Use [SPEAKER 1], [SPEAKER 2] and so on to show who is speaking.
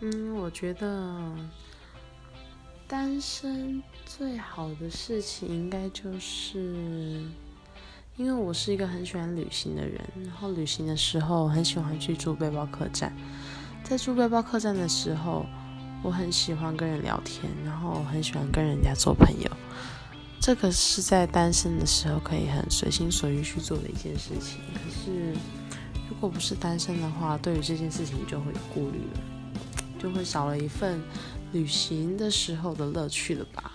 [SPEAKER 1] 嗯，我觉得单身最好的事情应该就是，因为我是一个很喜欢旅行的人，然后旅行的时候很喜欢去住背包客栈，在住背包客栈的时候，我很喜欢跟人聊天，然后很喜欢跟人家做朋友，这个是在单身的时候可以很随心所欲去做的一件事情。可是如果不是单身的话，对于这件事情就会有顾虑了。就会少了一份旅行的时候的乐趣了吧。